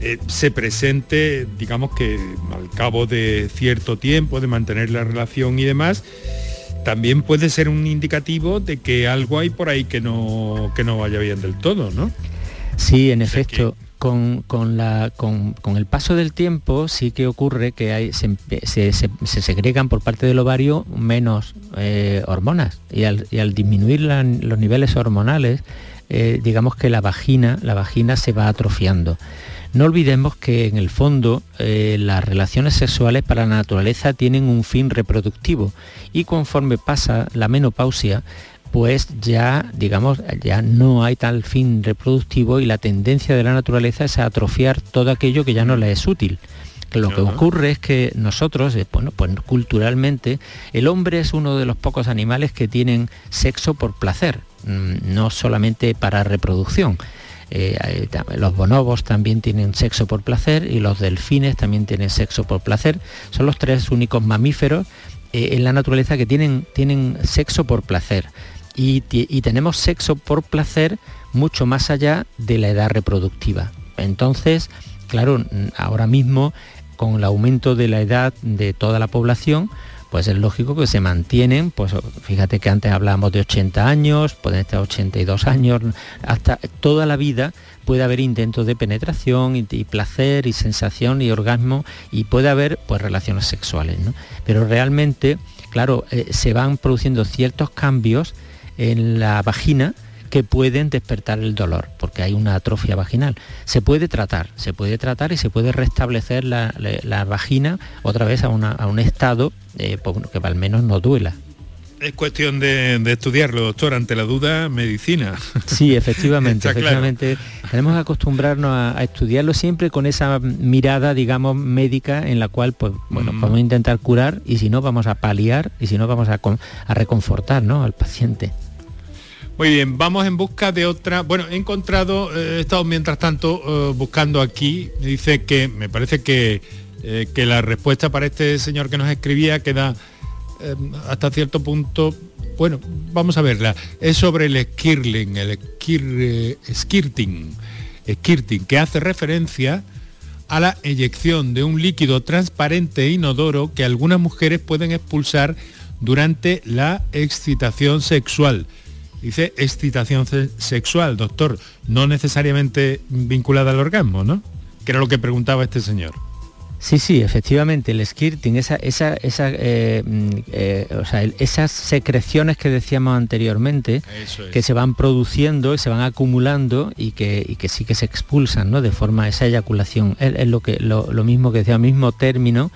eh, se presente, digamos que al cabo de cierto tiempo, de mantener la relación y demás, también puede ser un indicativo de que algo hay por ahí que no, que no vaya bien del todo, ¿no? Sí, en efecto. Con, la, con, el paso del tiempo sí que ocurre que se, segregan por parte del ovario menos eh, hormonas y al, disminuir los niveles hormonales, eh, digamos que la vagina, la vagina se va atrofiando. No olvidemos que en el fondo eh, las relaciones sexuales para la naturaleza tienen un fin reproductivo y conforme pasa la menopausia, pues ya, digamos, ya no hay tal fin reproductivo y la tendencia de la naturaleza es a atrofiar todo aquello que ya no le es útil. Lo que ocurre es que nosotros, eh, bueno, pues culturalmente, el hombre es uno de los pocos animales que tienen sexo por placer, mm, no solamente para reproducción. Eh, los bonobos también tienen sexo por placer y los delfines también tienen sexo por placer. Son los tres únicos mamíferos eh, en la naturaleza que tienen, tienen sexo por placer. Y, tenemos sexo por placer mucho más allá de la edad reproductiva. Entonces, claro, ahora mismo con el aumento de la edad de toda la población, pues es lógico que se mantienen, pues fíjate que antes hablábamos de 80 años, pueden estar 82 años, hasta toda la vida puede haber intentos de penetración y, placer y sensación y orgasmo y puede haber pues relaciones sexuales, ¿no? Pero realmente, claro, eh, se van produciendo ciertos cambios en la vagina que pueden despertar el dolor, porque hay una atrofia vaginal. Se puede tratar, se puede tratar y se puede restablecer la, vagina otra vez a, un estado eh, pues, que al menos no duela. Es cuestión de, estudiarlo, doctor. Ante la duda, medicina. Sí, efectivamente, efectivamente. Tenemos que acostumbrarnos a, estudiarlo siempre con esa mirada, digamos, médica en la cual, pues, bueno, mm. vamos a intentar curar y si no, vamos a paliar y si no, vamos a, a reconfortar ¿no? al paciente. Muy bien, vamos en busca de otra. Bueno, he encontrado, eh, he estado mientras tanto eh, buscando aquí, me dice que me parece que, eh, que la respuesta para este señor que nos escribía queda hasta cierto punto. Bueno, vamos a verla. Es sobre el skirling, el skirting, skirting, que hace referencia a la eyección de un líquido transparente e inodoro que algunas mujeres pueden expulsar durante la excitación sexual. Dice excitación sexual, doctor, no necesariamente vinculada al orgasmo, ¿no? Que era lo que preguntaba este señor. Sí, sí, efectivamente, el skirting, esa, esa, esa, eh, mm, eh, o sea, esas secreciones que decíamos anteriormente, que se van produciendo y se van acumulando y que, que sí que se expulsan, ¿no? De forma, esa eyaculación, es, lo, que, lo, mismo que decía, el mismo término,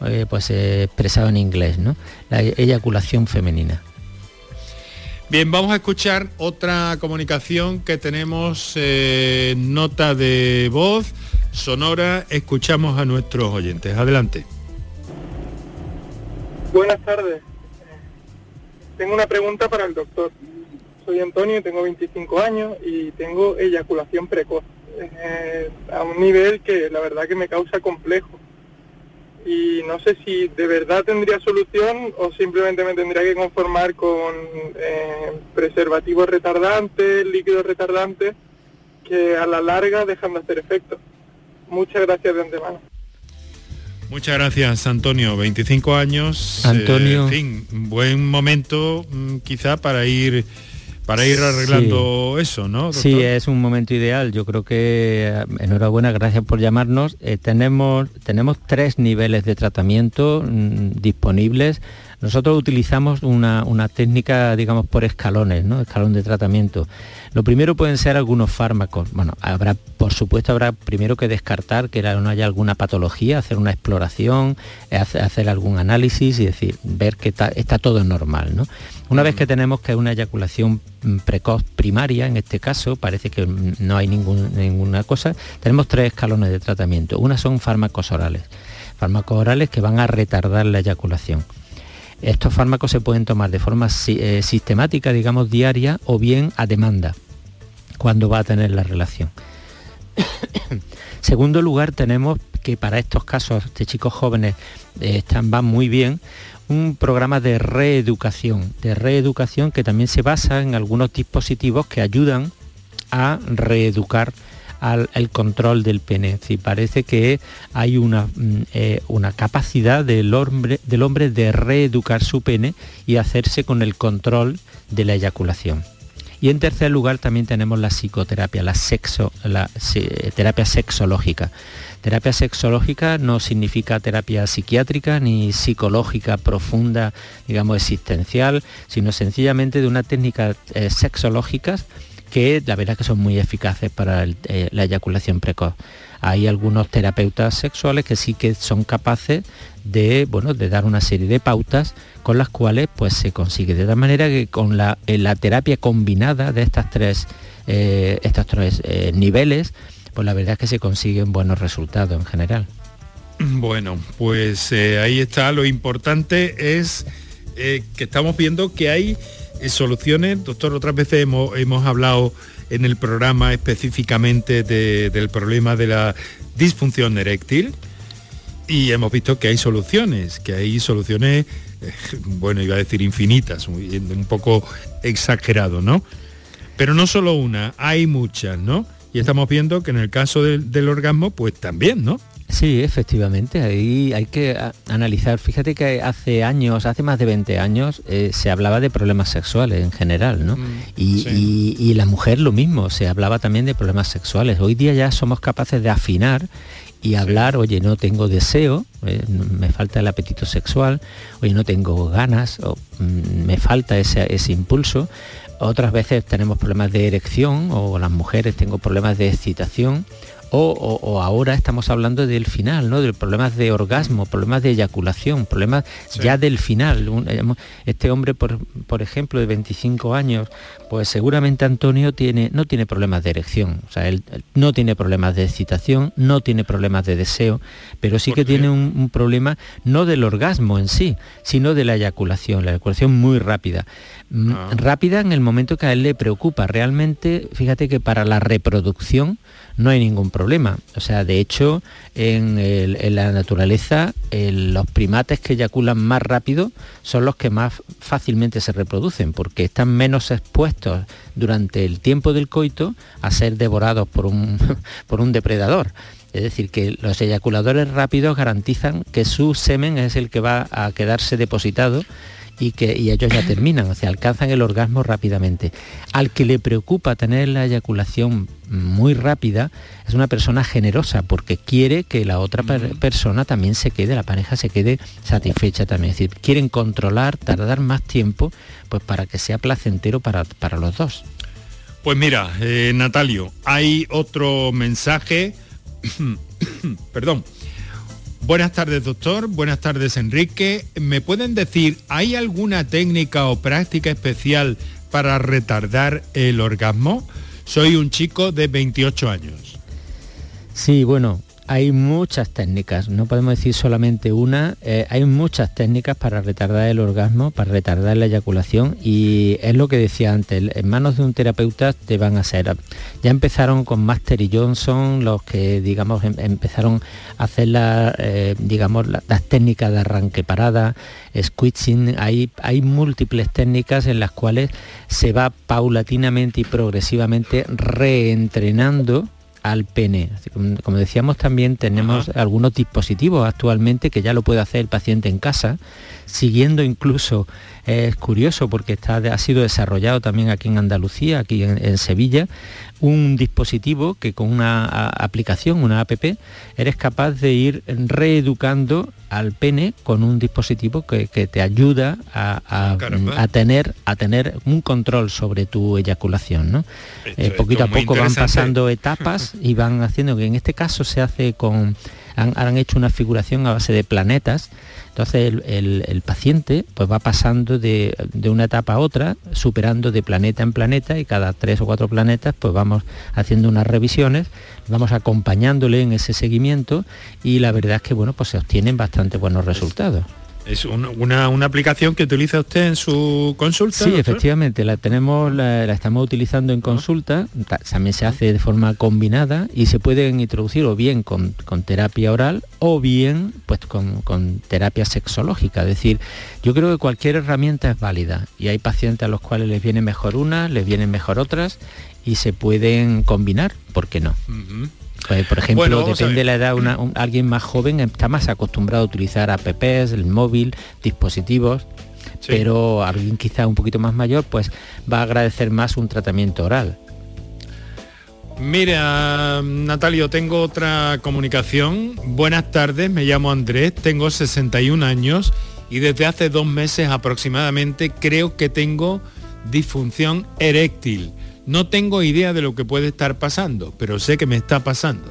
eh, pues expresado en inglés, ¿no? La eyaculación femenina. Bien, vamos a escuchar otra comunicación que tenemos, eh, nota de voz sonora. Escuchamos a nuestros oyentes. Adelante. Buenas tardes. Tengo una pregunta para el doctor. Soy Antonio, tengo 25 años y tengo eyaculación precoz. Eh, a un nivel que la verdad que me causa complejo y no sé si de verdad tendría solución o simplemente me tendría que conformar con eh, preservativos retardantes, líquidos retardantes, que a la larga dejan de hacer efecto. Muchas gracias de antemano. Muchas gracias, Antonio. 25 años. Antonio. Eh, en fin, buen momento mm, quizá para ir para ir arreglando eso, ¿no? Sí, es un momento ideal. Yo creo que eh, enhorabuena, gracias por llamarnos. Eh, tenemos, tenemos tres niveles de tratamiento mm, disponibles. Nosotros utilizamos una, una, técnica, digamos, por escalones, ¿no? Escalón de tratamiento. Lo primero pueden ser algunos fármacos. Bueno, habrá, por supuesto, habrá primero que descartar que no haya alguna patología, hacer una exploración, eh, hacer algún análisis y decir, ver que está, está todo normal, ¿no? Una vez que tenemos que una eyaculación mm, precoz primaria, en este caso, parece que mm, no hay ninguna cosa, tenemos tres escalones de tratamiento. Una son fármacos orales, fármacos orales que van a retardar la eyaculación. Estos fármacos se pueden tomar de forma eh, sistemática, digamos, diaria o bien a demanda, cuando va a tener la relación. Segundo lugar, tenemos que para estos casos de chicos jóvenes eh, están, van muy bien un programa de reeducación, de reeducación que también se basa en algunos dispositivos que ayudan a reeducar al, control del pene. Es parece que hay una, mm, eh, una capacidad del hombre, del hombre de reeducar su pene y hacerse con el control de la eyaculación. Y en tercer lugar también tenemos la psicoterapia, la, sexo, la terapia sexológica. Terapia sexológica no significa terapia psiquiátrica ni psicológica profunda, digamos, existencial, sino sencillamente de una técnica eh, sexológicas que la verdad que son muy eficaces para eh, la eyaculación precoz. Hay algunos terapeutas sexuales que sí que son capaces de, bueno, de dar una serie de pautas con las cuales pues, se consigue. De tal manera que con la, terapia combinada de estas tres, eh, estos tres niveles, pues la verdad es que se consiguen buenos resultados en general. Bueno, pues eh, ahí está. Lo importante es eh, que estamos viendo que hay eh, soluciones. Doctor, otras veces hemos, hablado en el programa específicamente del problema de la disfunción eréctil y hemos visto que hay soluciones, que hay soluciones, bueno, iba a decir infinitas, un poco exagerado, ¿no? Pero no solo una, hay muchas, ¿no? Y estamos viendo que en el caso del, orgasmo, pues también, ¿no? Sí, efectivamente, ahí hay que analizar. Fíjate que hace años, hace más de 20 años, eh, se hablaba de problemas sexuales en general, ¿no? Mm, y, la mujer lo mismo, se hablaba también de problemas sexuales. Hoy día ya somos capaces de afinar y hablar, oye, no tengo deseo, eh, me falta el apetito sexual, oye, no tengo ganas, o mm, me falta ese, ese impulso otras veces tenemos problemas de erección o las mujeres tengo problemas de excitación o, ahora estamos hablando del final, ¿no? De problemas de orgasmo, problemas de eyaculación, problemas ya del final. Este hombre, por, por, ejemplo, de 25 años, pues seguramente Antonio tiene, no tiene problemas de erección, o sea, él, no tiene problemas de excitación, no tiene problemas de deseo, pero sí que tiene un, problema no del orgasmo en sí, sino de la eyaculación, la eyaculación muy rápida. Mm, ah. Rápida en el momento que a él le preocupa. Realmente, fíjate que para la reproducción, no hay ningún problema. O sea, de hecho, en, la naturaleza, los primates que eyaculan más rápido son los que más fácilmente se reproducen, porque están menos expuestos durante el tiempo del coito a ser devorados por un, por un depredador. Es decir, que los eyaculadores rápidos garantizan que su semen es el que va a quedarse depositado y que ellos ya terminan, o sea, alcanzan el orgasmo rápidamente. Al que le preocupa tener la eyaculación muy rápida es una persona generosa porque quiere que la otra persona también se quede, la pareja se quede satisfecha también. Es decir, quieren controlar, tardar más tiempo pues para que sea placentero para, para los dos. Pues mira, eh, Natalio, hay otro mensaje, perdón, Buenas tardes, doctor. Buenas tardes, Enrique. ¿Me pueden decir, ¿hay alguna técnica o práctica especial para retardar el orgasmo? Soy un chico de 28 años. Sí, bueno, hay muchas técnicas, no podemos decir solamente una, eh, hay muchas técnicas para retardar el orgasmo, para retardar la eyaculación y es lo que decía antes, en manos de un terapeuta te van a ser. Ya empezaron con Master y Johnson, los que digamos em, empezaron a hacer eh, digamos, las técnicas de arranque parada, squishing, hay, hay múltiples técnicas en las cuales se va paulatinamente y progresivamente reentrenando al pene. Como decíamos también tenemos algunos dispositivos actualmente que ya lo puede hacer el paciente en casa, siguiendo incluso, es curioso porque está, ha sido desarrollado también aquí en Andalucía, aquí en Sevilla, un dispositivo que con una aplicación, una app, eres capaz de ir reeducando al pene con un dispositivo que, te ayuda a, tener, a tener un control sobre tu eyaculación. ¿no? Eh, poquito a poco van pasando etapas y van haciendo que en este caso se hace con... Han, hecho una figuración a base de planetas entonces el, paciente pues va pasando de, una etapa a otra, superando de planeta en planeta y cada tres o cuatro planetas pues vamos haciendo unas revisiones, vamos acompañándole en ese seguimiento y la verdad es que bueno pues se obtienen bastante buenos resultados. Es una, aplicación que utiliza usted en su consulta. Sí, efectivamente, la tenemos, la, estamos utilizando en consulta, también se hace de forma combinada y se pueden introducir o bien con, terapia oral o bien pues con, terapia sexológica. Es decir, yo creo que cualquier herramienta es válida y hay pacientes a los cuales les viene mejor una, les vienen mejor otras y se pueden combinar, ¿por qué no? Pues, por ejemplo, depende de la edad, alguien más joven está más acostumbrado a utilizar apps, el móvil, dispositivos, pero alguien quizá un poquito más mayor pues va a agradecer más un tratamiento oral. Mira, Natalio, tengo otra comunicación. Buenas tardes, me llamo Andrés, tengo 61 años y desde hace dos meses aproximadamente creo que tengo disfunción eréctil. No tengo idea de lo que puede estar pasando, pero sé que me está pasando.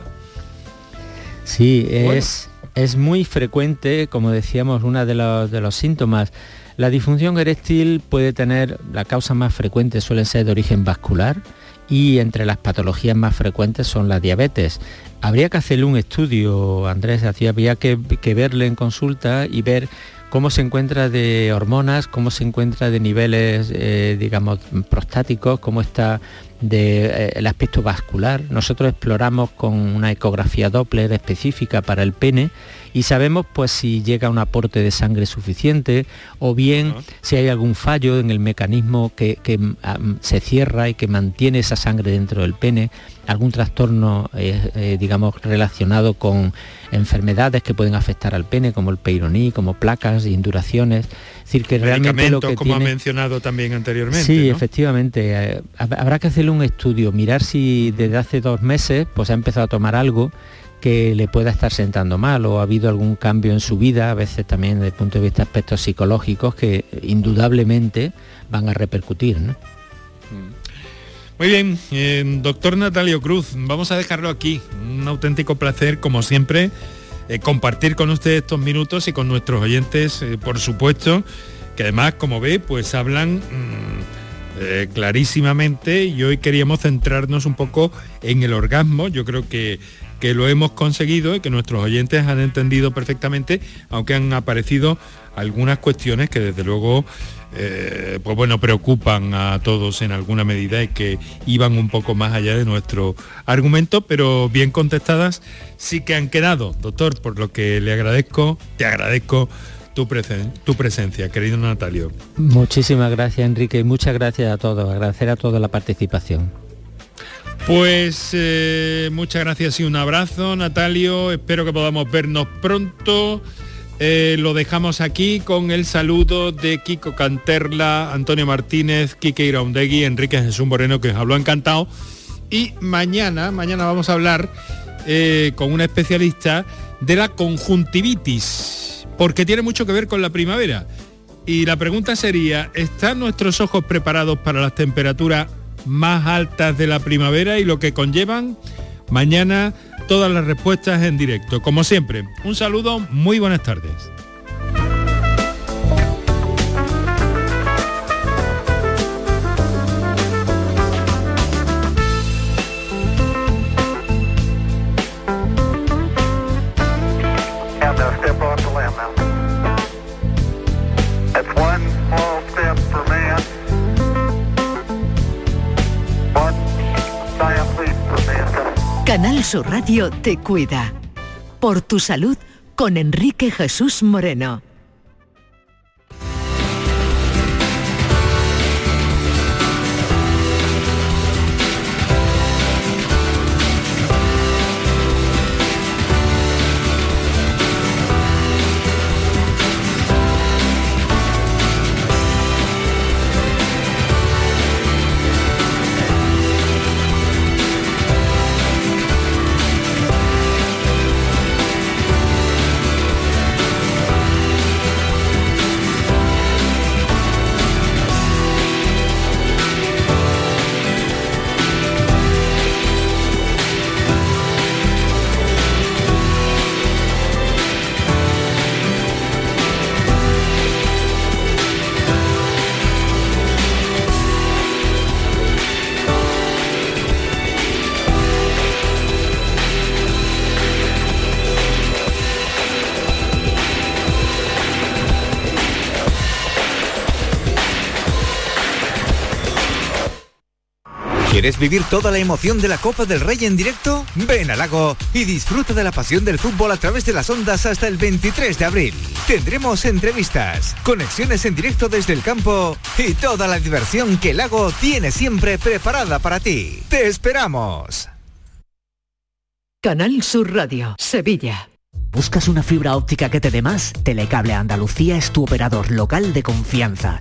Sí, es, es muy frecuente, como decíamos, uno de los, de los síntomas. La disfunción eréctil puede tener, la causa más frecuente suele ser de origen vascular y entre las patologías más frecuentes son la diabetes. Habría que hacerle un estudio, Andrés, había que, que verle en consulta y ver cómo se encuentra de hormonas, cómo se encuentra de niveles, eh, digamos, prostáticos, cómo está del eh, aspecto vascular. Nosotros exploramos con una ecografía Doppler específica para el pene y sabemos pues si llega un aporte de sangre suficiente o bien si hay algún fallo en el mecanismo que, se cierra y que mantiene esa sangre dentro del pene, algún trastorno eh, digamos relacionado con enfermedades que pueden afectar al pene, como el peironí, como placas, induraciones. Es decir, que realmente lo que como ha mencionado también anteriormente. Sí, efectivamente. Eh, habrá que hacerle un estudio, mirar si desde hace dos meses pues ha empezado a tomar algo que le pueda estar sentando mal o ha habido algún cambio en su vida, a veces también desde el punto de vista de aspectos psicológicos que indudablemente van a repercutir. Mm. Muy bien, eh, doctor Natalio Cruz, vamos a dejarlo aquí. Un auténtico placer, como siempre, eh, compartir con usted estos minutos y con nuestros oyentes, eh, por supuesto, que además, como ve, pues hablan mm, clarísimamente y hoy queríamos centrarnos un poco en el orgasmo. Yo creo que que lo hemos conseguido y que nuestros oyentes han entendido perfectamente, aunque han aparecido algunas cuestiones que desde luego eh, pues bueno, preocupan a todos en alguna medida y que iban un poco más allá de nuestro argumento, pero bien contestadas sí que han quedado, doctor, por lo que le agradezco, te agradezco tu, tu presencia, querido Natalio. Muchísimas gracias, Enrique, y muchas gracias a todos, agradecer a toda la participación. Pues eh, muchas gracias y un abrazo, Natalio. Espero que podamos vernos pronto. Eh, lo dejamos aquí con el saludo de Kiko Canterla, Antonio Martínez, Kike Iraundegui, Enrique Jesús Moreno, que os habló encantado. Y mañana, mañana vamos a hablar eh, con una especialista de la conjuntivitis, porque tiene mucho que ver con la primavera. Y la pregunta sería, ¿están nuestros ojos preparados para las temperaturas más altas de la primavera y lo que conllevan? Mañana todas las respuestas en directo. Como siempre, un saludo, muy buenas tardes. Canal Sur Radio te cuida. Por tu salud con Enrique Jesús Moreno. ¿Quieres vivir toda la emoción de la Copa del Rey en directo? Ven al lago y disfruta de la pasión del fútbol a través de las ondas hasta el 23 de abril. Tendremos entrevistas, conexiones en directo desde el campo y toda la diversión que el lago tiene siempre preparada para ti. ¡Te esperamos! Canal Sur Radio, Sevilla. ¿Buscas una fibra óptica que te dé más? Telecable Andalucía es tu operador local de confianza.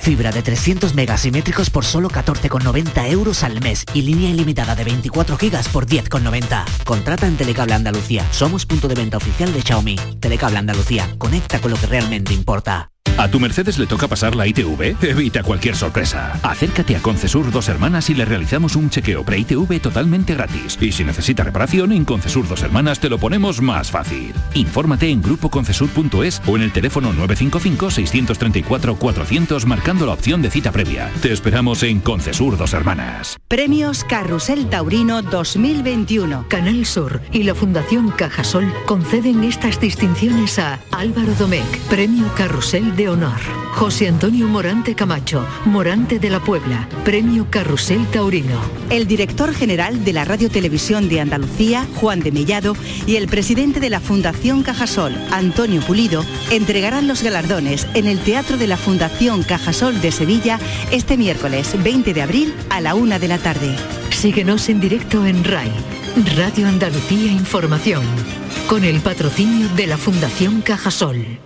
Fibra de 300 megasimétricos por solo 14,90 euros al mes y línea ilimitada de 24 gigas por 10,90. Contrata en Telecable Andalucía. Somos punto de venta oficial de Xiaomi. Telecable Andalucía. Conecta con lo que realmente importa. ¿A tu Mercedes le toca pasar la ITV? Evita cualquier sorpresa. Acércate a Concesur Dos Hermanas y le realizamos un chequeo pre-ITV totalmente gratis. Y si necesita reparación, en Concesur Dos Hermanas te lo ponemos más fácil. Infórmate en grupoconcesur.es o en el teléfono 955-634-400 marcando la opción de cita previa. Te esperamos en Concesur Dos Hermanas. Premios Carrusel Taurino 2021. Canal Sur y la Fundación Cajasol conceden estas distinciones a Álvaro Domecq, Premio Carrusel de Honor. José Antonio Morante Camacho, Morante de la Puebla, Premio Carrusel Taurino. El director general de la Radio Televisión de Andalucía, Juan de Mellado, y el presidente de la Fundación Cajasol, Antonio Pulido, entregarán los galardones en el Teatro de la Fundación Cajasol de Sevilla este miércoles 20 de abril a la una de la tarde. Síguenos en directo en RAI, Radio Andalucía Información, con el patrocinio de la Fundación Cajasol.